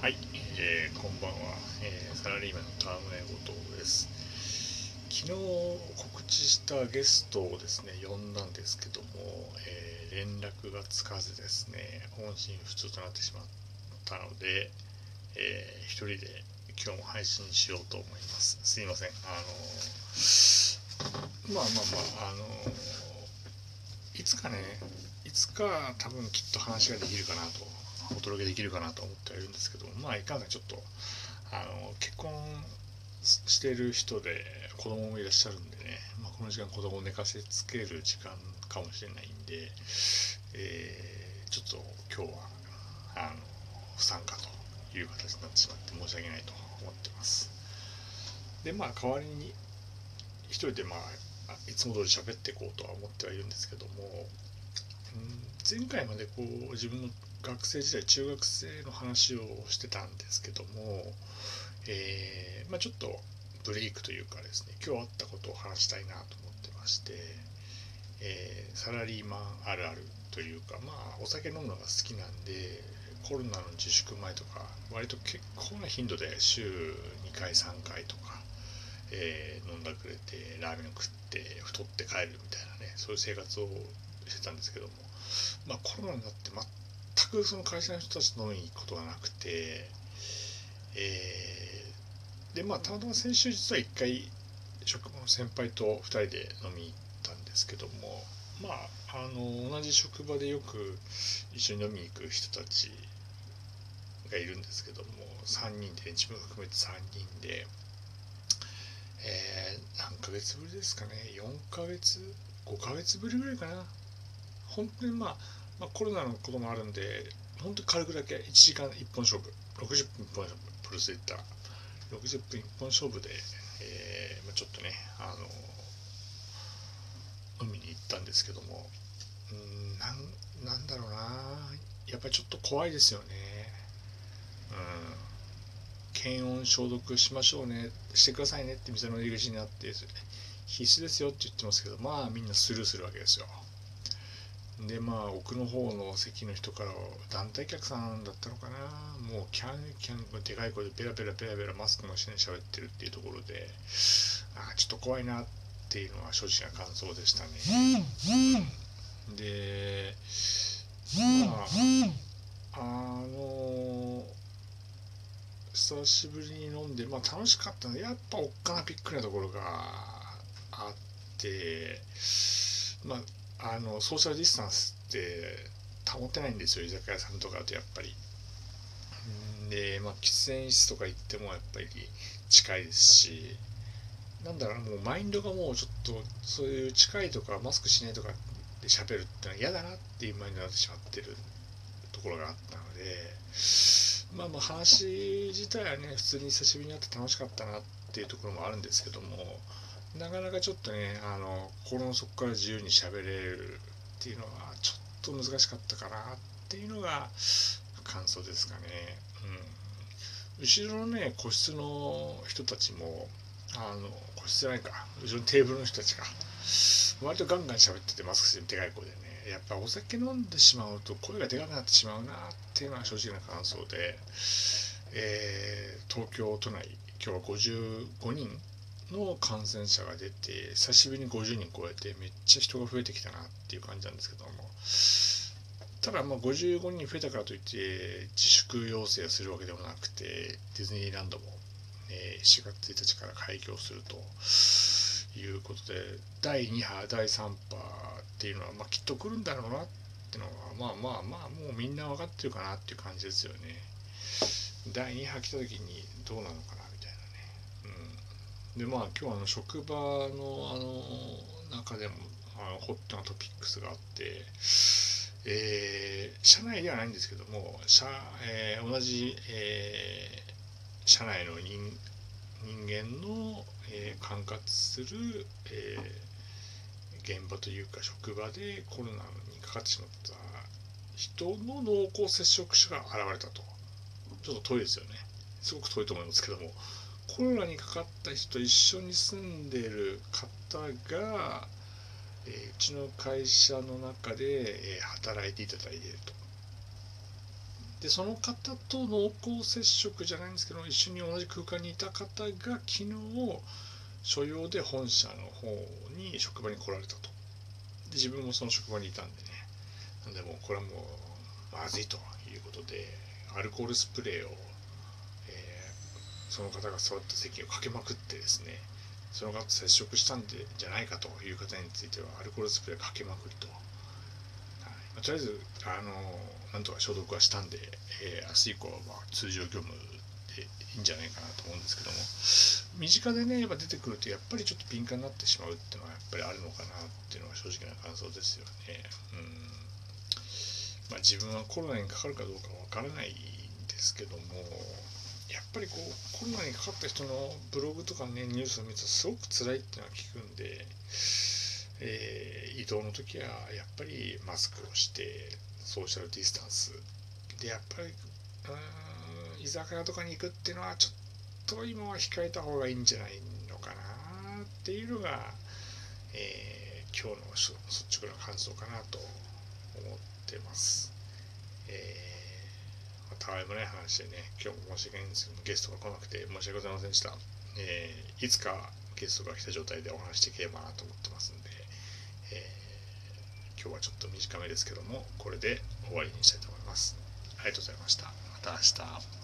はい、えー、こんばんは、えー、サラリーマンの川村後藤です。昨日告知したゲストをですね呼んだんですけども、えー、連絡がつかずですね音信不通となってしまったので、えー、一人で今日も配信しようと思います。すいません。あのまあまあまああのいつかねいつか多分きっと話ができるかなとお届けできるかなと思ってはいるんですけどまあいかんせんちょっとあの結婚してる人で子供もいらっしゃるんでね、まあ、この時間子供を寝かせつける時間かもしれないんで、えー、ちょっと今日はあの不参加という形になってしまって申し訳ないと思ってます。でまあ代わりに一人でまあいつも通り喋っていこうとは思ってはいるんですけども、うん、前回までこう自分の学生時代中学生の話をしてたんですけども、えー、まあ、ちょっとブレイクというかですね今日あったことを話したいなと思ってまして、えー、サラリーマンあるあるというかまあお酒飲むのが好きなんでコロナの自粛前とか割と結構な頻度で週2回3回とか、えー、飲んだくれてラーメン食って太って帰るみたいなねそういう生活をしてたんですけどもまあコロナになって全くその会社の人たちと飲みに行くことがなくて、えー、でまあたまたま先週実は1回職場の先輩と2人で飲み行ったんですけどもまああの同じ職場でよく一緒に飲みに行く人たちがいるんですけども3人で、ね、自分含めて3人で、えー、何ヶ月ぶりですかね。4ヶ月5ヶ月ぶりぐらいかな。本当にまあまあ、コロナのこともあるんで、本当に軽くだけ1時間1本勝負、60分1本勝負、プルスでいったら、60分1本勝負で、えーまあ、ちょっとね、あの、海に行ったんですけども、うんなんなんだろうな、やっぱりちょっと怖いですよね。うん。検温消毒しましょうね、してくださいねって店の入り口にあって、必須ですよって言ってますけど、まあみんなスルーするわけですよ。でまあ奥の方の席の人から団体客さんだったのかな。もうキャンキャンでかい声でペラペラペラペラマスクもしない喋ってるっていうところであちょっと怖いなっていうのは正直な感想でしたね。でまああの久しぶりに飲んでまあ楽しかったのでやっぱおっかなびっくりなところがあってまああのソーシャルディスタンスって保てないんですよ居酒屋さんとかだとやっぱり。で、まあ、喫煙室とか行ってもやっぱり近いですしなんだろうもうマインドがもうちょっとそういう近いとかマスクしないとかで喋るってのは嫌だなっていうマインドになってしまってるところがあったのでまあまあ話自体はね普通に久しぶりに会って楽しかったなっていうところもあるんですけどもなかなかちょっとねあの心の底から自由に喋れるっていうのはちょっと難しかったかなっていうのが感想ですかね。うん、後ろのね個室の人たちもあの個室じゃないか。後ろのテーブルの人たちが割とガンガン喋っててマスクしてでかい声でね。やっぱお酒飲んでしまうと声がでかくなってしまうなっていうのは正直な感想で、えー、東京都内今日は55人の感染者が出て久しぶりに50人超えてめっちゃ人が増えてきたなっていう感じなんですけども。ただまあ55人増えたからといって自粛要請をするわけでもなくてディズニーランドも、え4月1日から開業するということで第2波第3波っていうのはまあきっと来るんだろうなっていうのはまあまあまあもうみんな分かってるかなっていう感じですよね。第2波来た時にどうなのかなでまあ今日あの職場のあの中でもあのホットなトピックスがあって、えー、社内ではないんですけども社、えー、同じ、えー、社内の人人間の、えー、管轄する、えー、現場というか職場でコロナにかかってしまった人の濃厚接触者が現れたと。ちょっと遠いですよね。すごく遠いと思いますけども。コロナにかかった人と一緒に住んでる方が、えー、うちの会社の中で、えー、働いていただいていると。でその方と濃厚接触じゃないんですけど一緒に同じ空間にいた方が昨日所用で本社の方に職場に来られたとで自分もその職場にいたんでねなんでもうこれはもうまずいということでアルコールスプレーを、その方が座った席をかけまくってですねその方と接触したんでじゃないかという方についてはアルコールスプレーかけまくりと、はい。まあ、とりあえずあのなんとか消毒はしたんで、えー、明日以降はまあ通常業務でいいんじゃないかなと思うんですけども身近でねやっぱ出てくるとやっぱりちょっと敏感になってしまうっていうのはやっぱりあるのかなっていうのが正直な感想ですよね。うん。まあ、自分はコロナにかかるかどうかわからないんですけどもやっぱりこうコロナにかかった人のブログとかねニュースを見るとすごく辛いっていうのは聞くんで、えー、移動の時はやっぱりマスクをしてソーシャルディスタンスでやっぱり居酒屋とかに行くっていうのはちょっと今は控えた方がいいんじゃないのかなっていうのが、えー、今日の率直な感想かなと思ってます。えーたわいもない話でね、今日も申し訳ないんですけどゲストが来なくて申し訳ございませんでした。えー、いつかゲストが来た状態でお話していければなと思ってますんで、えー、今日はちょっと短めですけども、これで終わりにしたいと思います。ありがとうございました。また明日。